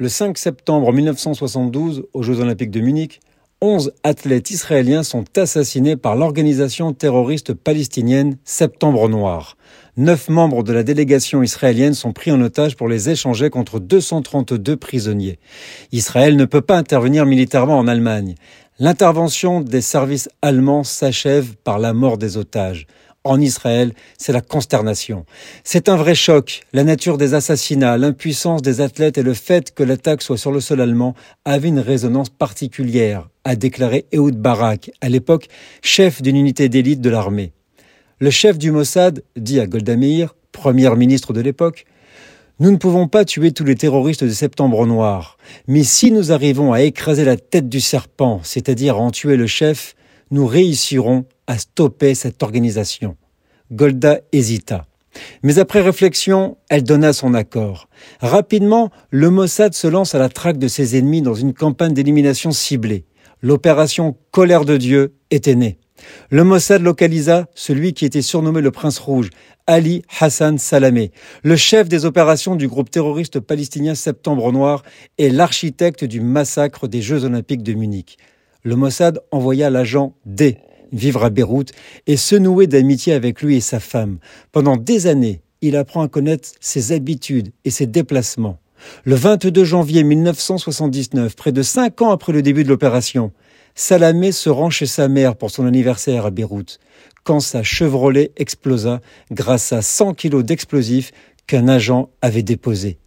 Le 5 septembre 1972, aux Jeux Olympiques de Munich, 11 athlètes israéliens sont assassinés par l'organisation terroriste palestinienne Septembre Noir. Neuf membres de la délégation israélienne sont pris en otage pour les échanger contre 232 prisonniers. Israël ne peut pas intervenir militairement en Allemagne. L'intervention des services allemands s'achève par la mort des otages en Israël, c'est la consternation. C'est un vrai choc. La nature des assassinats, l'impuissance des athlètes et le fait que l'attaque soit sur le sol allemand avait une résonance particulière, a déclaré Ehud Barak, à l'époque chef d'une unité d'élite de l'armée. Le chef du Mossad dit à Golda Meir, première ministre de l'époque, nous ne pouvons pas tuer tous les terroristes de Septembre Noir, mais si nous arrivons à écraser la tête du serpent, c'est-à-dire à en tuer le chef, nous réussirons à stopper cette organisation. Golda hésita. Mais après réflexion, elle donna son accord. Rapidement, le Mossad se lance à la traque de ses ennemis dans une campagne d'élimination ciblée. L'opération Colère de Dieu était née. Le Mossad localisa celui qui était surnommé le Prince Rouge, Ali Hassan Salamé, le chef des opérations du groupe terroriste palestinien Septembre Noir et l'architecte du massacre des Jeux Olympiques de Munich. Le Mossad envoya l'agent D vivre à Beyrouth et se nouer d'amitié avec lui et sa femme. Pendant des années, il apprend à connaître ses habitudes et ses déplacements. Le 22 janvier 1979, près de cinq ans après le début de l'opération, Salamé se rend chez sa mère pour son anniversaire à Beyrouth, quand sa Chevrolet explosa grâce à 100 kilos d'explosifs qu'un agent avait déposés.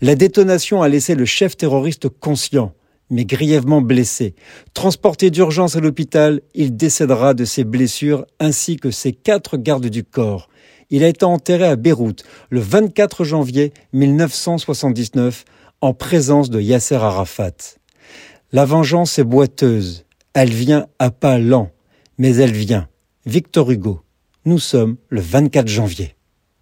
La détonation a laissé le chef terroriste conscient mais grièvement blessé. Transporté d'urgence à l'hôpital, il décédera de ses blessures ainsi que ses quatre gardes du corps. Il a été enterré à Beyrouth le 24 janvier 1979 en présence de Yasser Arafat. La vengeance est boiteuse. Elle vient à pas lents, mais elle vient. Victor Hugo. Nous sommes le 24 janvier.